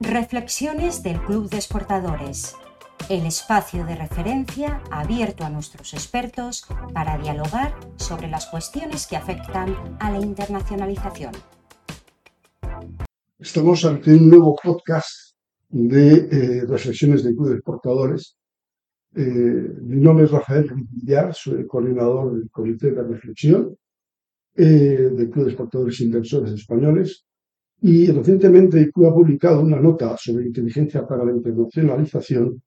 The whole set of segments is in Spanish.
Reflexiones del Club de Exportadores, el espacio de referencia abierto a nuestros expertos para dialogar sobre las cuestiones que afectan a la internacionalización. Estamos ante un nuevo podcast de eh, Reflexiones del Club de Exportadores. Eh, mi nombre es Rafael Villar, soy el coordinador del Comité de Reflexión eh, del Club de Exportadores e Inversores Españoles y recientemente IQ ha publicado una nota sobre inteligencia para la internacionalización.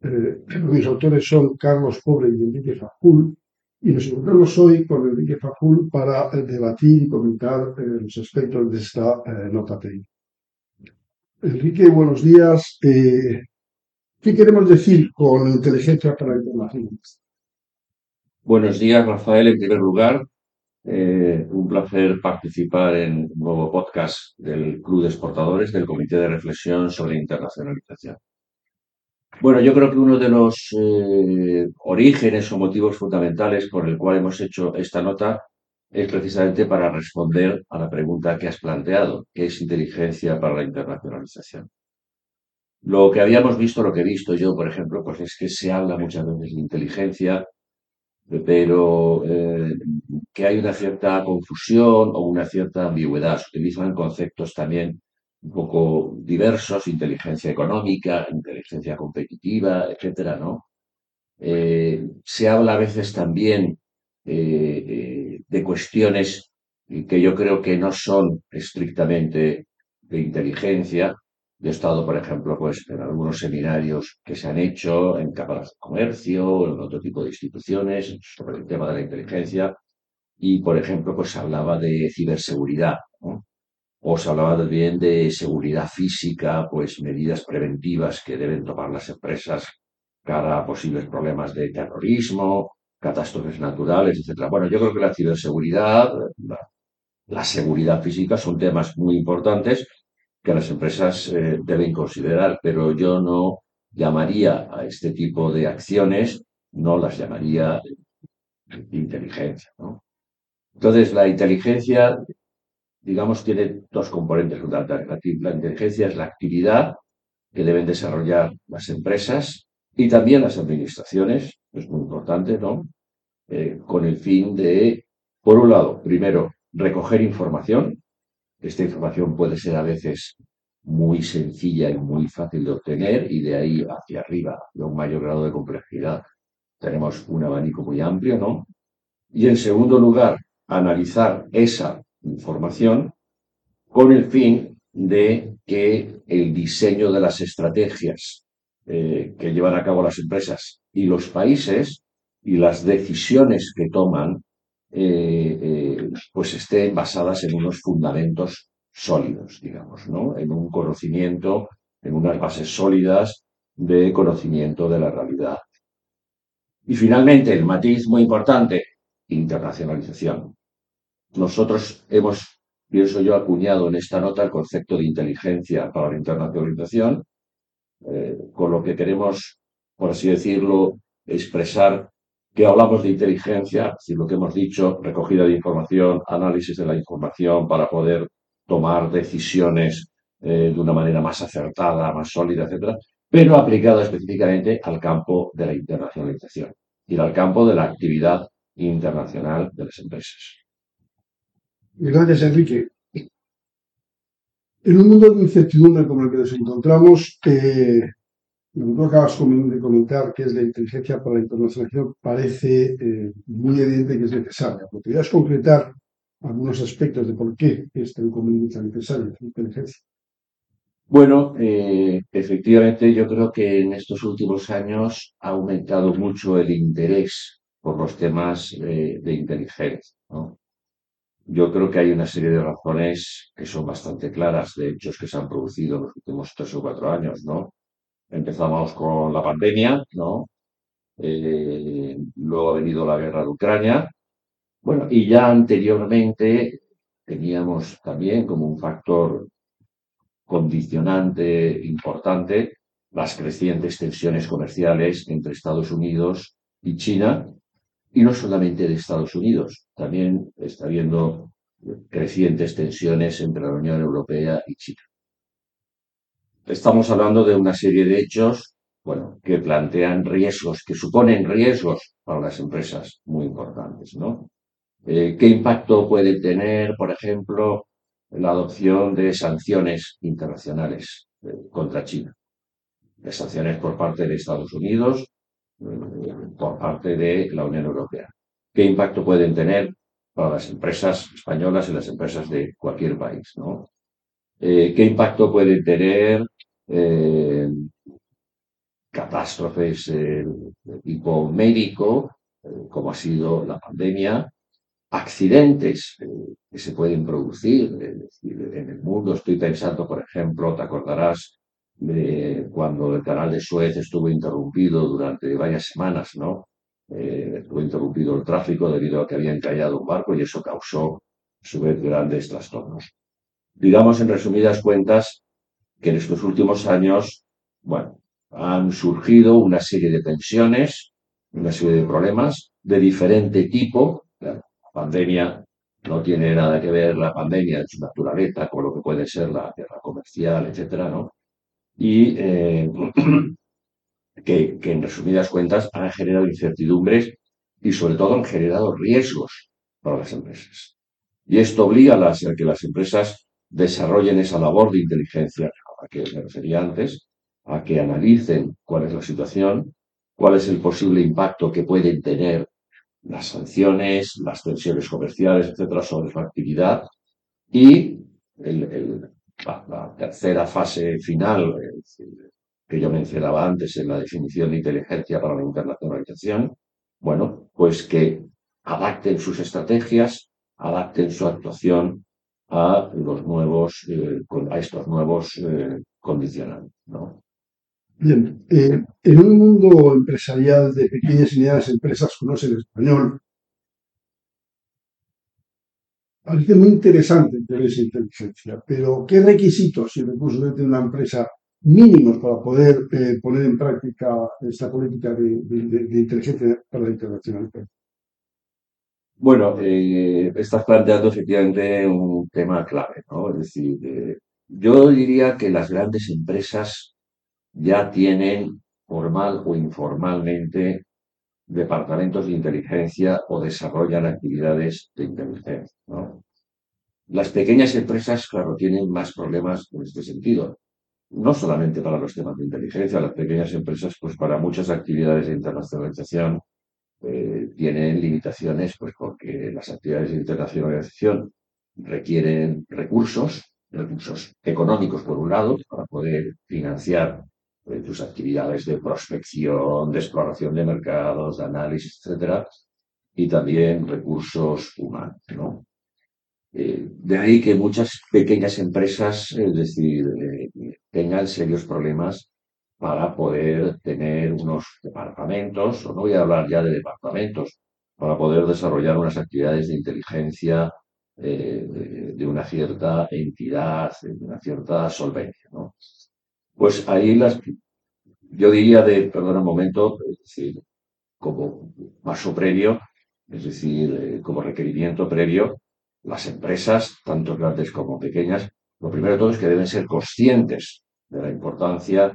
Eh, mis autores son Carlos Pobre y Enrique Fajul. Y nos encontramos hoy con Enrique Fajul para eh, debatir y comentar eh, los aspectos de esta nota técnica. Enrique, buenos días. ¿Qué queremos decir con inteligencia para la internacionalización? Buenos días, Rafael. En primer lugar, eh, un placer participar en un nuevo podcast del Club de Exportadores del Comité de Reflexión sobre Internacionalización. Bueno, yo creo que uno de los eh, orígenes o motivos fundamentales por el cual hemos hecho esta nota es precisamente para responder a la pregunta que has planteado, ¿qué es inteligencia para la internacionalización? Lo que habíamos visto, lo que he visto yo, por ejemplo, pues es que se habla muchas veces de inteligencia pero eh, que hay una cierta confusión o una cierta ambigüedad. Se utilizan conceptos también un poco diversos, inteligencia económica, inteligencia competitiva, etcétera, ¿no? Eh, se habla a veces también eh, de cuestiones que yo creo que no son estrictamente de inteligencia, yo he estado, por ejemplo, pues, en algunos seminarios que se han hecho en cámaras de comercio, en otro tipo de instituciones, sobre el tema de la inteligencia, y, por ejemplo, pues se hablaba de ciberseguridad, o se hablaba también de seguridad física, pues medidas preventivas que deben tomar las empresas cara a posibles problemas de terrorismo, catástrofes naturales, etc. Bueno, yo creo que la ciberseguridad, la seguridad física son temas muy importantes que las empresas eh, deben considerar, pero yo no llamaría a este tipo de acciones, no las llamaría inteligencia. Entonces, la inteligencia, digamos, tiene dos componentes fundamentales. La, inteligencia es la actividad que deben desarrollar las empresas y también las administraciones, es muy importante, ¿no? Eh, con el fin de, por un lado, primero, recoger información, esta información puede ser a veces muy sencilla y muy fácil de obtener y de ahí hacia arriba, de un mayor grado de complejidad, tenemos un abanico muy amplio, ¿no? Y en segundo lugar, analizar esa información con el fin de que el diseño de las estrategias eh, que llevan a cabo las empresas y los países y las decisiones que toman eh, eh, pues estén basadas en unos fundamentos sólidos, digamos, ¿no? En un conocimiento, en unas bases sólidas de conocimiento de la realidad. Y finalmente, el matiz muy importante, internacionalización. Nosotros hemos, pienso yo, acuñado en esta nota el concepto de inteligencia para la internacionalización, eh, con lo que queremos, por así decirlo, expresar que hablamos de inteligencia, si lo que hemos dicho, recogida de información, análisis de la información para poder tomar decisiones eh, de una manera más acertada, más sólida, etcétera, pero aplicada específicamente al campo de la internacionalización y al campo de la actividad internacional de las empresas. Gracias, Enrique. En un mundo de incertidumbre como el que nos encontramos, eh, Tú acabas de comentar que es la inteligencia para la internacionalización, parece eh, muy evidente que es necesaria. ¿Podrías concretar algunos aspectos de por qué es tan necesaria la inteligencia? Bueno, eh, efectivamente yo creo que en estos últimos años ha aumentado mucho el interés por los temas eh, de inteligencia. Yo creo que hay una serie de razones que son bastante claras, de hechos que se han producido en los últimos tres o cuatro años, ¿no? Empezamos con la pandemia, ¿no? Eh, luego ha venido la guerra de Ucrania. Bueno, y ya anteriormente teníamos también como un factor condicionante importante las crecientes tensiones comerciales entre Estados Unidos y China, y no solamente de Estados Unidos, también está habiendo crecientes tensiones entre la Unión Europea y China. Estamos hablando de una serie de hechos, bueno, que plantean riesgos, que suponen riesgos para las empresas muy importantes, ¿no? Eh, ¿Qué impacto puede tener, por ejemplo, la adopción de sanciones internacionales eh, contra China? De sanciones por parte de Estados Unidos, eh, por parte de la Unión Europea. ¿Qué impacto pueden tener para las empresas españolas y las empresas de cualquier país? ¿no? ¿Qué impacto pueden tener catástrofes de tipo médico, como ha sido la pandemia, accidentes eh, que se pueden producir en el mundo. Estoy pensando, por ejemplo, te acordarás de cuando el canal de Suez estuvo interrumpido durante varias semanas, ¿no? Eh, estuvo interrumpido el tráfico debido a que había encallado un barco y eso causó, a su vez, grandes trastornos. Digamos, en resumidas cuentas, que en estos últimos años, bueno, han surgido una serie de tensiones, una serie de problemas de diferente tipo, pandemia no tiene nada que ver la pandemia en su naturaleza con lo que puede ser la guerra comercial, etcétera, ¿no? Y eh, que, en resumidas cuentas han generado incertidumbres y sobre todo han generado riesgos para las empresas. Y esto obliga a, las, a que las empresas desarrollen esa labor de inteligencia a que me refería antes, a que analicen cuál es la situación, cuál es el posible impacto que pueden tener las sanciones, las tensiones comerciales, etcétera, sobre su actividad. Y la, tercera fase final, que yo mencionaba antes en la definición de inteligencia para la internacionalización, bueno, pues que adapten sus estrategias, adapten su actuación a los nuevos, eh, a estos nuevos eh, condicionantes, ¿no? Bien, eh, en un mundo empresarial de pequeñas y medianas empresas conocen el español, parece muy interesante tener esa inteligencia, pero ¿qué requisitos y recursos debe tener una empresa mínimos para poder eh, poner en práctica esta política de, inteligencia para la internacionalización? Bueno, eh, estás planteando efectivamente un tema clave, ¿no? Es decir, yo diría que las grandes empresas ya tienen formal o informalmente departamentos de inteligencia o desarrollan actividades de inteligencia. Las pequeñas empresas, claro, tienen más problemas en este sentido. No solamente para los temas de inteligencia, las pequeñas empresas, pues para muchas actividades de internacionalización, eh, tienen limitaciones, pues porque las actividades de internacionalización requieren recursos, recursos económicos por un lado, para poder financiar tus actividades de prospección, de exploración de mercados, de análisis, etcétera, y también recursos humanos, ¿no? Eh, de ahí que muchas pequeñas empresas, es decir, eh, tengan serios problemas para poder tener unos departamentos, o no voy a hablar ya de departamentos, para poder desarrollar unas actividades de inteligencia eh, de, una cierta entidad, de una cierta solvencia. ¿no? Pues ahí las, yo diría de, perdón un momento, es decir, como paso previo, es decir, eh, como requerimiento previo, las empresas, tanto grandes como pequeñas, lo primero de todo es que deben ser conscientes de la importancia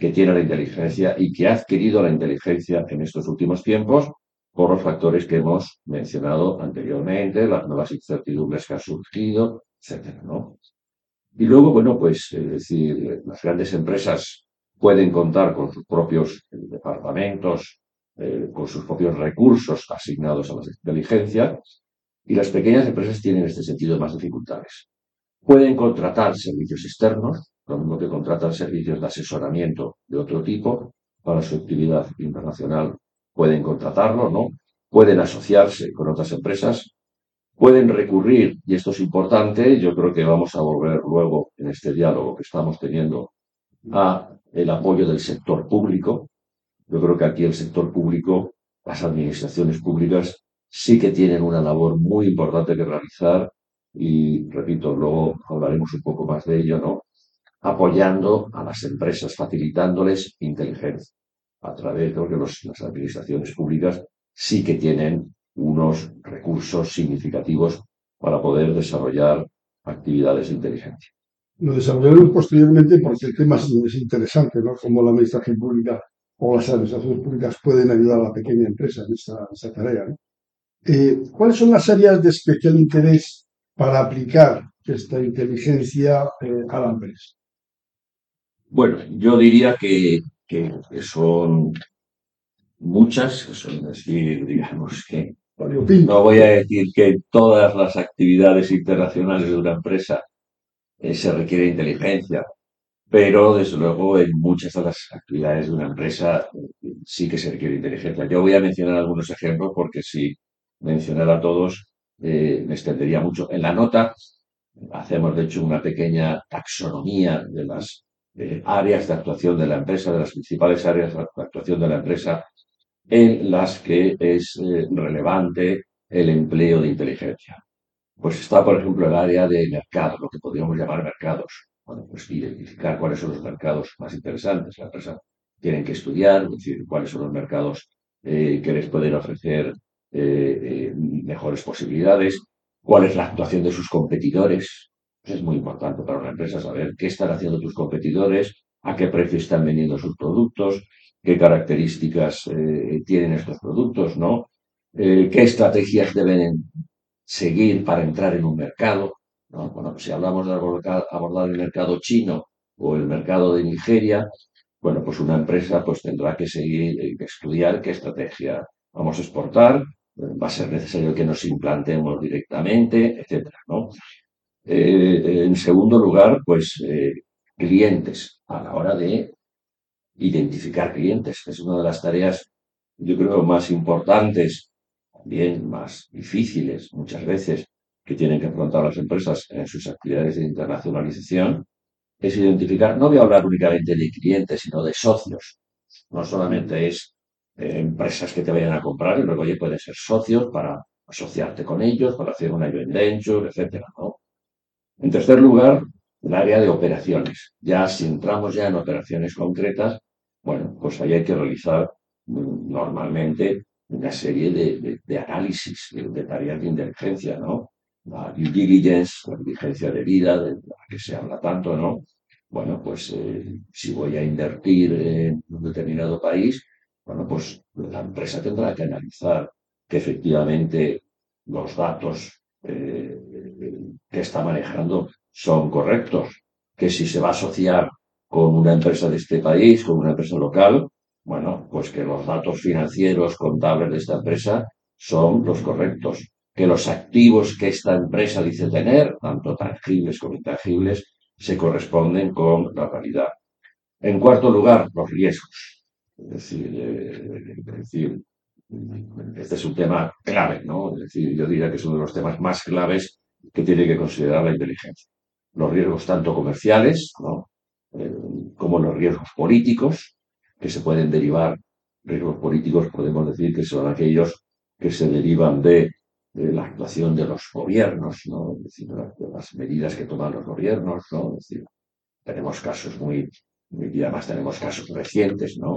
que tiene la inteligencia y que ha adquirido la inteligencia en estos últimos tiempos por los factores que hemos mencionado anteriormente, las nuevas incertidumbres que han surgido, etcétera, ¿no? Y luego, bueno, pues, es decir, las grandes empresas pueden contar con sus propios eh, departamentos, eh, con sus propios recursos asignados a la inteligencia, y las pequeñas empresas tienen en este sentido más dificultades. Pueden contratar servicios externos, lo mismo que contratan servicios de asesoramiento de otro tipo para su actividad internacional, pueden contratarlo, ¿no? Pueden asociarse con otras empresas Pueden recurrir, y esto es importante, yo creo que vamos a volver luego en este diálogo que estamos teniendo a el apoyo del sector público. Yo creo que aquí el sector público, las administraciones públicas, sí que tienen una labor muy importante que realizar y, repito, luego hablaremos un poco más de ello, ¿no? Apoyando a las empresas, facilitándoles inteligencia a través de que las administraciones públicas sí que tienen unos recursos significativos para poder desarrollar actividades de inteligencia. Lo desarrollaremos posteriormente porque el tema es, interesante, ¿no? Cómo la administración pública o las administraciones públicas pueden ayudar a la pequeña empresa en esta, tarea. Eh, ¿Cuáles son las áreas de especial interés para aplicar esta inteligencia eh, a la empresa? Bueno, yo diría que, son muchas, son decir, digamos que no voy a decir que todas las actividades internacionales de una empresa eh, se requiere inteligencia, pero desde luego en muchas de las actividades de una empresa eh, sí que se requiere inteligencia. Yo voy a mencionar algunos ejemplos porque si mencionara a todos eh, me extendería mucho. En la nota hacemos de hecho una pequeña taxonomía de las áreas de actuación de la empresa, de las principales áreas de actuación de la empresa en las que es eh, relevante el empleo de inteligencia. Pues está, por ejemplo, el área de mercado, lo que podríamos llamar mercados. Bueno, pues identificar cuáles son los mercados más interesantes. La empresa tiene que estudiar, es decir, cuáles son los mercados eh, que les pueden ofrecer eh, mejores posibilidades, cuál es la actuación de sus competidores. Es muy importante para una empresa saber qué están haciendo tus competidores, a qué precio están vendiendo sus productos, qué características eh, tienen estos productos, ¿no? Eh, qué estrategias deben seguir para entrar en un mercado. ¿no? Bueno, si hablamos de abordar, el mercado chino o el mercado de Nigeria, bueno, pues una empresa pues tendrá que seguir, eh, estudiar qué estrategia vamos a exportar, va a ser necesario que nos implantemos directamente, etcétera, ¿no? En segundo lugar, pues clientes a la hora de identificar clientes. Es una de las tareas, yo creo, más importantes, también más difíciles muchas veces, que tienen que afrontar las empresas en sus actividades de internacionalización, es identificar, no voy a hablar únicamente de clientes, sino de socios. No solamente es eh, empresas que te vayan a comprar, y luego ya pueden ser socios para asociarte con ellos, para hacer una joint venture, etcétera, ¿no? En tercer lugar, el área de operaciones. Ya si entramos ya en operaciones concretas, bueno, pues ahí hay que realizar mm, normalmente una serie de, análisis, de, tareas de inteligencia, ¿no? La due diligence, la diligencia de vida, de la que se habla tanto, ¿no? Bueno, pues eh, si voy a invertir en un determinado país, bueno, pues la empresa tendrá que analizar que efectivamente los datos eh, que está manejando son correctos, que si se va a asociar con una empresa de este país, con una empresa local, bueno, pues que los datos financieros contables de esta empresa son los correctos, que los activos que esta empresa dice tener, tanto tangibles como intangibles, se corresponden con la realidad. En cuarto lugar, los riesgos. Es decir, eh, este es un tema clave, ¿no? Es decir, yo diría que es uno de los temas más claves que tiene que considerar la inteligencia. Los riesgos tanto comerciales, ¿no? Eh, como los riesgos políticos que se pueden derivar. Riesgos políticos podemos decir que son aquellos que se derivan de, la actuación de los gobiernos, ¿no? de las medidas que toman los gobiernos, tenemos casos muy, y además tenemos casos recientes, ¿no?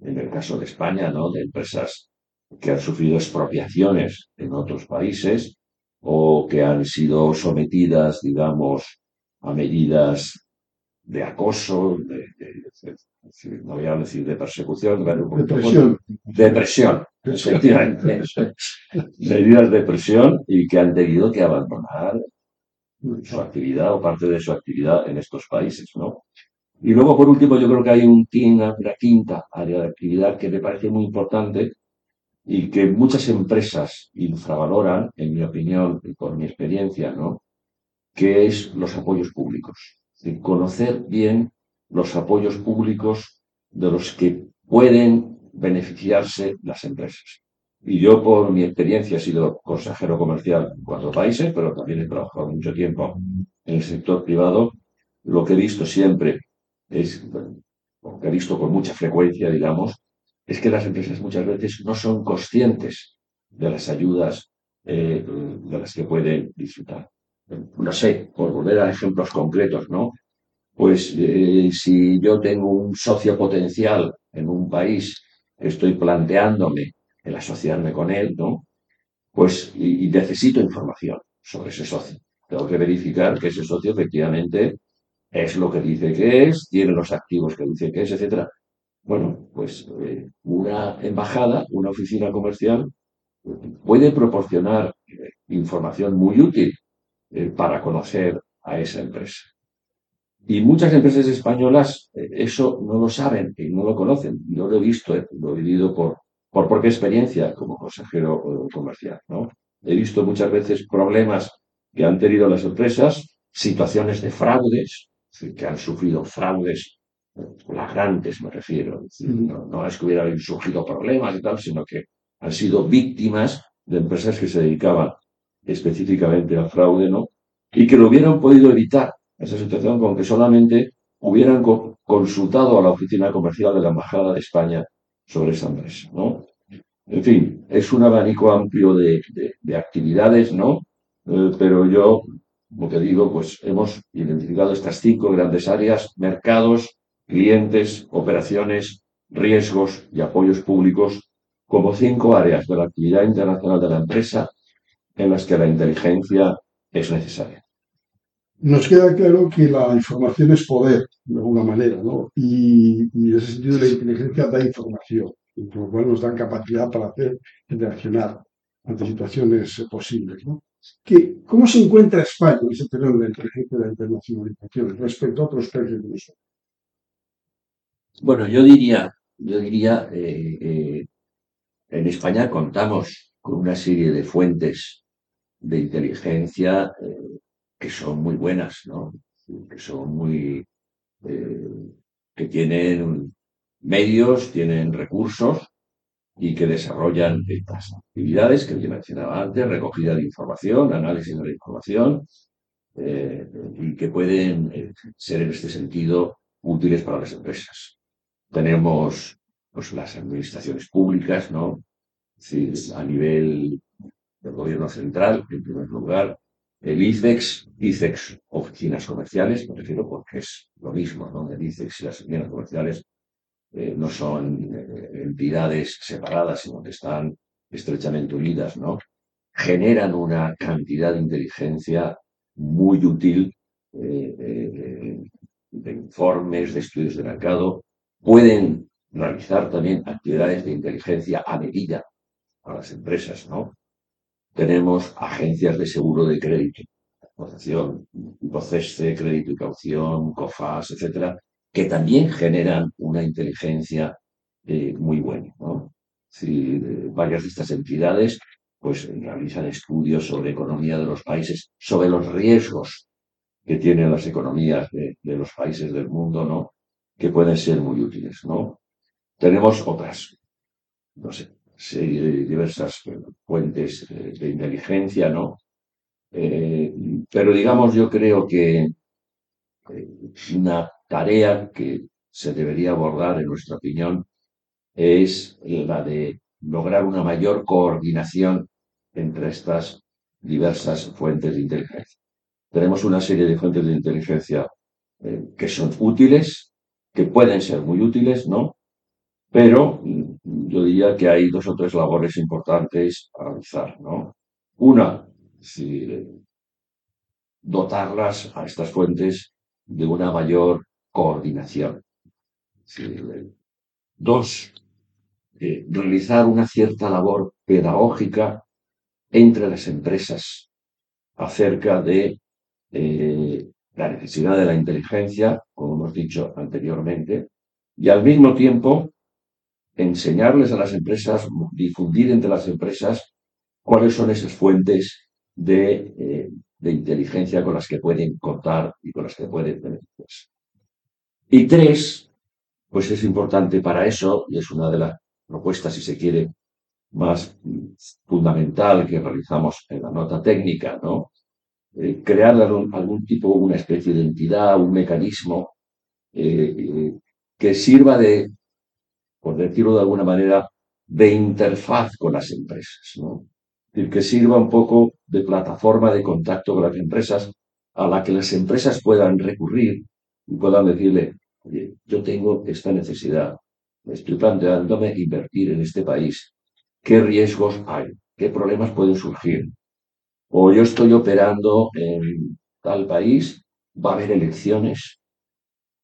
En el caso de España, ¿no? De empresas que han sufrido expropiaciones en otros países o que han sido sometidas, digamos, a medidas de acoso, de, no voy a decir de persecución, de presión. De presión, efectivamente. Medidas de presión y que han tenido que abandonar su actividad o parte de su actividad en estos países, ¿no? Y luego, por último, yo creo que hay un, una, una quinta área de actividad que me parece muy importante y que muchas empresas infravaloran, en mi opinión y por mi experiencia, ¿no? Que es los apoyos públicos conocer bien los apoyos públicos de los que pueden beneficiarse las empresas. Y yo, por mi experiencia, he sido consejero comercial en cuatro países, pero también he trabajado mucho tiempo en el sector privado. Lo que he visto siempre es, lo que he visto con mucha frecuencia, digamos, es que las empresas muchas veces no son conscientes de las ayudas eh, de las que pueden disfrutar no sé, por volver a ejemplos concretos, ¿no? Pues eh, si yo tengo un socio potencial en un país estoy planteándome el asociarme con él, ¿no? Pues y, necesito información sobre ese socio. Tengo que verificar que ese socio efectivamente es lo que dice que es, tiene los activos que dice que es, etcétera. Bueno, pues eh, una embajada, una oficina comercial puede proporcionar eh, información muy útil eh, para conocer a esa empresa. Y muchas empresas españolas eso no lo saben y no lo conocen. Yo lo he visto, lo he vivido por, por propia experiencia como consejero comercial. ¿no? He visto muchas veces problemas que han tenido las empresas, situaciones de fraudes, que han sufrido fraudes flagrantes, me refiero. no, es que hubiera surgido problemas y tal, sino que han sido víctimas de empresas que se dedicaban específicamente al fraude, ¿no? Y que lo hubieran podido evitar, esa situación, con que solamente hubieran consultado a la oficina comercial de la Embajada de España sobre esa empresa, ¿no? En fin, es un abanico amplio de, actividades, ¿no? Eh, pero yo, como te digo, pues hemos identificado estas cinco grandes áreas, mercados, clientes, operaciones, riesgos y apoyos públicos como cinco áreas de la actividad internacional de la empresa en las que la inteligencia es necesaria. Nos queda claro que la información es poder, de alguna manera, ¿no? Y, en ese sentido la inteligencia da información, por lo cual nos da capacidad para hacer y reaccionar ante situaciones posibles, ¿no? ¿Cómo se encuentra España en ese terreno de la inteligencia de la internacionalización respecto a otros países de nosotros? Bueno, yo diría, yo diría, eh, eh, en España contamos con una serie de fuentes de inteligencia eh, que son muy buenas, ¿no? Que son muy, que tienen medios, tienen recursos y que desarrollan estas actividades que yo mencionaba antes, recogida de información, análisis de la información, y que pueden ser en este sentido útiles para las empresas. Tenemos pues, las administraciones públicas, ¿no? a nivel del gobierno central, en primer lugar, el ICEX, ICEX, oficinas comerciales, me refiero porque es lo mismo, ¿no? El ICEX y las oficinas comerciales eh, no son eh, entidades separadas, sino que están estrechamente unidas, ¿no? Generan una cantidad de inteligencia muy útil eh, de informes, de estudios de mercado, pueden realizar también actividades de inteligencia a medida a las empresas, ¿no? Tenemos agencias de seguro de crédito, asociación, de crédito y caución, COFAS, etcétera, que también generan una inteligencia eh, muy buena, ¿no? Eh, varias de estas entidades pues realizan estudios sobre economía de los países, sobre los riesgos que tienen las economías de, de los países del mundo, ¿no? Que pueden ser muy útiles, ¿no? Tenemos otras, no sé, diversas fuentes de inteligencia, ¿no? Eh, pero digamos, yo creo que eh, una tarea que se debería abordar, en nuestra opinión, es la de lograr una mayor coordinación entre estas diversas fuentes de inteligencia. Tenemos una serie de fuentes de inteligencia eh, que son útiles, que pueden ser muy útiles, ¿no? Pero mm, yo diría que hay dos o tres labores importantes a realizar, ¿no? Una, dotarlas a estas fuentes de una mayor coordinación. dos, eh, realizar una cierta labor pedagógica entre las empresas acerca de eh, la necesidad de la inteligencia, dicho anteriormente, y al mismo tiempo enseñarles a las empresas, difundir entre las empresas cuáles son esas fuentes de, eh, inteligencia con las que pueden contar y con las que pueden beneficiarse. Y tres, pues es importante para eso, y es una de las propuestas, si se quiere, más fundamental que realizamos en la nota técnica, ¿no? Eh, crear algún, tipo, una especie de entidad, un mecanismo eh, que sirva de, por decirlo de alguna manera, de interfaz con las empresas, que sirva un poco de plataforma de contacto con las empresas a la que las empresas puedan recurrir y puedan decirle, oye, yo tengo esta necesidad, estoy planteándome invertir en este país, ¿qué riesgos hay? ¿Qué problemas pueden surgir? o yo estoy operando en tal país, va a haber elecciones,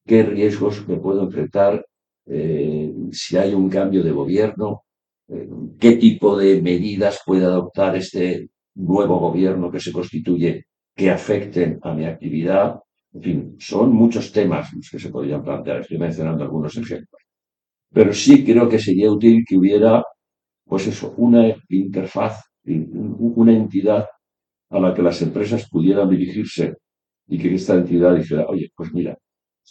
qué riesgos me puedo enfrentar eh, si hay un cambio de gobierno, eh, qué tipo de medidas puede adoptar este nuevo gobierno que se constituye que afecten a mi actividad. En fin, son muchos temas los que se podrían plantear. Estoy mencionando algunos ejemplos. Pero sí creo que sería útil que hubiera, pues eso, una interfaz, una entidad a la que las empresas pudieran dirigirse y que esta entidad dijera, oye, pues mira,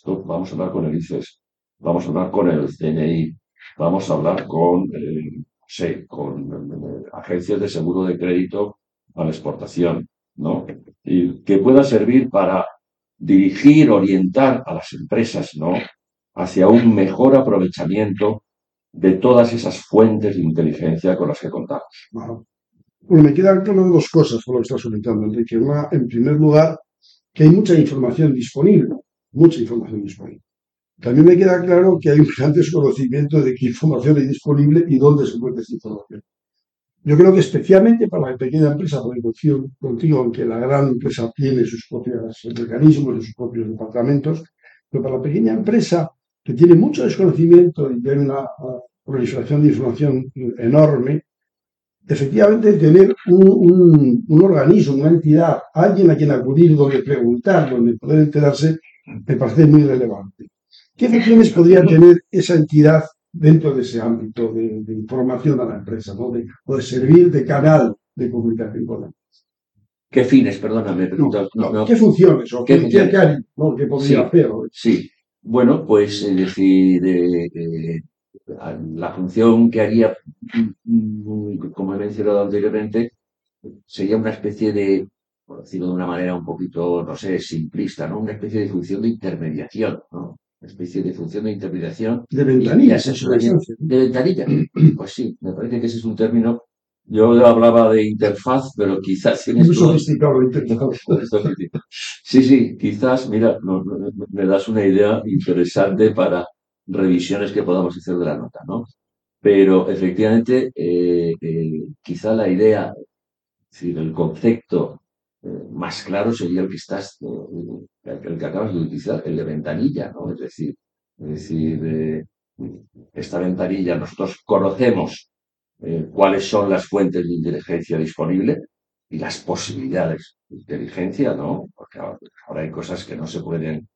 vamos a hablar con el ICES, vamos a hablar con el CNI, vamos a hablar con, eh, con eh, agencias de seguro de crédito a la exportación, ¿no? Y que pueda servir para dirigir, orientar a las empresas, ¿no? Hacia un mejor aprovechamiento de todas esas fuentes de inteligencia con las que contamos. Bueno, me quedan claro dos cosas por lo que estás comentando, Enrique. En primer lugar, que hay mucha información disponible, mucha información disponible. También me queda claro que hay un gran desconocimiento de qué información hay disponible y dónde se encuentra esa información. Yo creo que especialmente para la pequeña empresa, porque confío contigo en que la gran empresa tiene sus propios mecanismos y sus propios departamentos, pero para la pequeña empresa que tiene mucho desconocimiento y tiene una proliferación de información enorme, efectivamente tener un, un, organismo, una entidad, alguien a quien acudir, donde preguntar, donde poder enterarse, me parece muy relevante. ¿Qué funciones podría tener esa entidad dentro de ese ámbito de, información a la empresa, ¿no? de, o de servir de canal de comunicación con la empresa? ¿Qué fines, perdóname? ¿Qué funciones? O ¿Qué, ¿qué, podría hacer? Sí, bueno, pues es decir, eh, la función que haría, como he mencionado anteriormente, sería una especie de, por decirlo de una manera un poquito, no sé, simplista, ¿no? Una especie de función de intermediación, ¿no? Una especie de función de intermediación. De ventanilla. De ventanilla. Pues sí, me parece que ese es un término. Yo hablaba de interfaz, pero quizás tienes. Muy sofisticado interfaz. Sí, sí, quizás, mira, me das una idea interesante para revisiones que podamos hacer de la nota, ¿no? Pero efectivamente, eh, eh, quizá la idea, es decir, el concepto eh, más claro sería el que estás, el que acabas de utilizar, el de ventanilla, ¿no? Es decir, es decir, esta ventanilla nosotros conocemos cuáles son las fuentes de inteligencia disponibles y las posibilidades de inteligencia, ¿no? Porque ahora hay cosas que no se pueden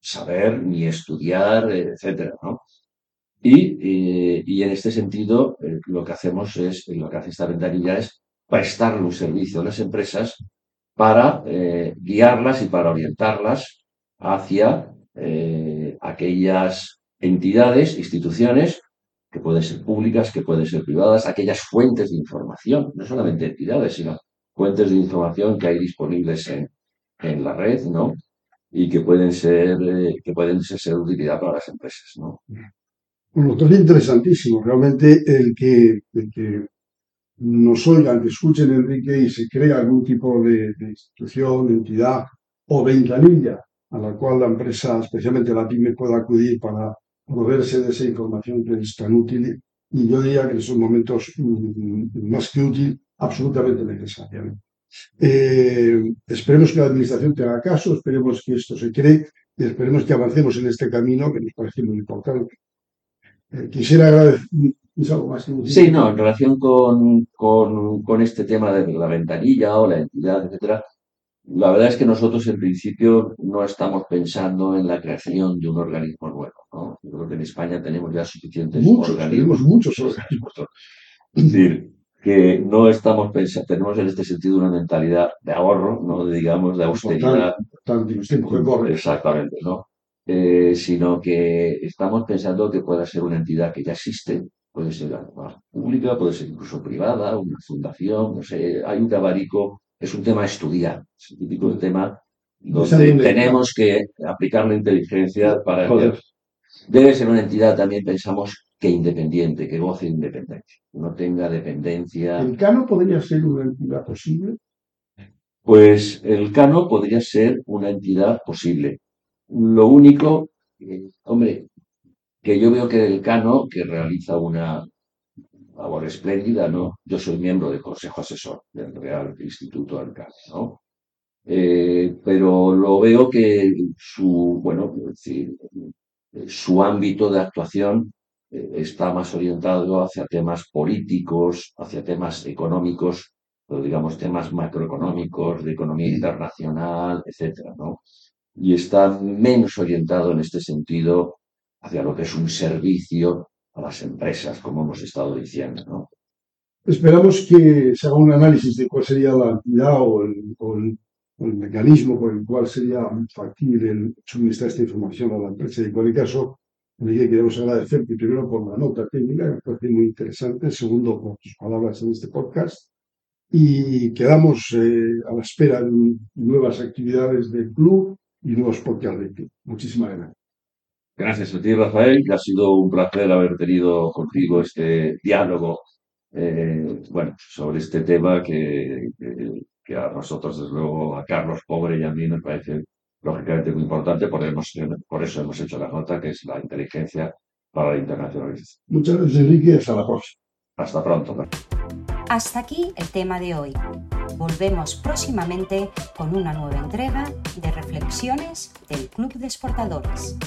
saber ni estudiar, etcétera, ¿no? Y, y, en este sentido, eh, lo que hacemos es, lo que hace esta ventanilla es prestarle un servicio a las empresas para eh, guiarlas y para orientarlas hacia eh, aquellas entidades, instituciones, que pueden ser públicas, que pueden ser privadas, aquellas fuentes de información, no solamente entidades, sino fuentes de información que hay disponibles en, en la red, ¿no? y que pueden ser, eh, que pueden ser, de utilidad para las empresas. ¿no? Bueno, interesantísimo. Realmente el que nos oigan, que escuchen Enrique y se crea algún tipo de, institución, entidad o ventanilla a la cual la empresa, especialmente la PYME, pueda acudir para proveerse de esa información que es tan útil y yo diría que en esos momentos mm, más que útil, absolutamente necesaria. Eh, esperemos que la Administración te haga caso, esperemos que esto se cree y esperemos que avancemos en este camino que nos parece muy importante. Eh, quisiera agradecer. Sí, no, en relación con, con, este tema de la ventanilla o la entidad, etcétera, la verdad es que nosotros en principio no estamos pensando en la creación de un organismo nuevo. ¿no? Yo creo que en España tenemos ya suficientes organismos. Tenemos muchos organismos. Es decir, que no estamos pensando, tenemos en este sentido una mentalidad de ahorro, no digamos de austeridad. Exactamente, ¿no? Eh, sino que estamos pensando que pueda ser una entidad que ya existe, puede ser pública, puede ser incluso privada, una fundación, no sé, hay un abarico, es un tema a estudiar, es un típico tema donde tenemos que aplicar la inteligencia para... Debe ser una entidad también, pensamos, que independiente, que goce de independencia, no tenga dependencia. ¿El Cano podría ser una entidad posible? Pues el Cano podría ser una entidad posible. Lo único, eh, hombre, que yo veo que el Cano, que realiza una labor espléndida, ¿no? Yo soy miembro del Consejo Asesor del Real Instituto del Cano, ¿no? Eh, pero lo veo que su, bueno, su ámbito de actuación eh, está más orientado hacia temas políticos, hacia temas económicos, o digamos temas macroeconómicos, de economía internacional, etcétera, ¿no? Y está menos orientado en este sentido hacia lo que es un servicio a las empresas, como hemos estado diciendo, ¿no? Esperamos que se haga un análisis de cuál sería la actividad o el, mecanismo por el cual sería factible suministrar esta información a la empresa. en cualquier caso, queremos agradecerte primero por la nota técnica, que parece muy interesante, segundo por tus palabras en este podcast, y quedamos eh, a la espera de nuevas actividades del club y nuevos podcasts. Muchísimas gracias. Gracias a ti, Rafael, que ha sido un placer haber tenido contigo este diálogo eh, bueno, sobre este tema que, que, a nosotros, desde luego, a Carlos Pobre y a mí me parece lógicamente muy importante, por, por eso hemos hecho la nota, que es la inteligencia para la internacionalización. Muchas gracias, Enrique, hasta la próxima. Hasta pronto. Hasta aquí el tema de hoy. Volvemos próximamente con una nueva entrega de reflexiones del Club de Exportadores.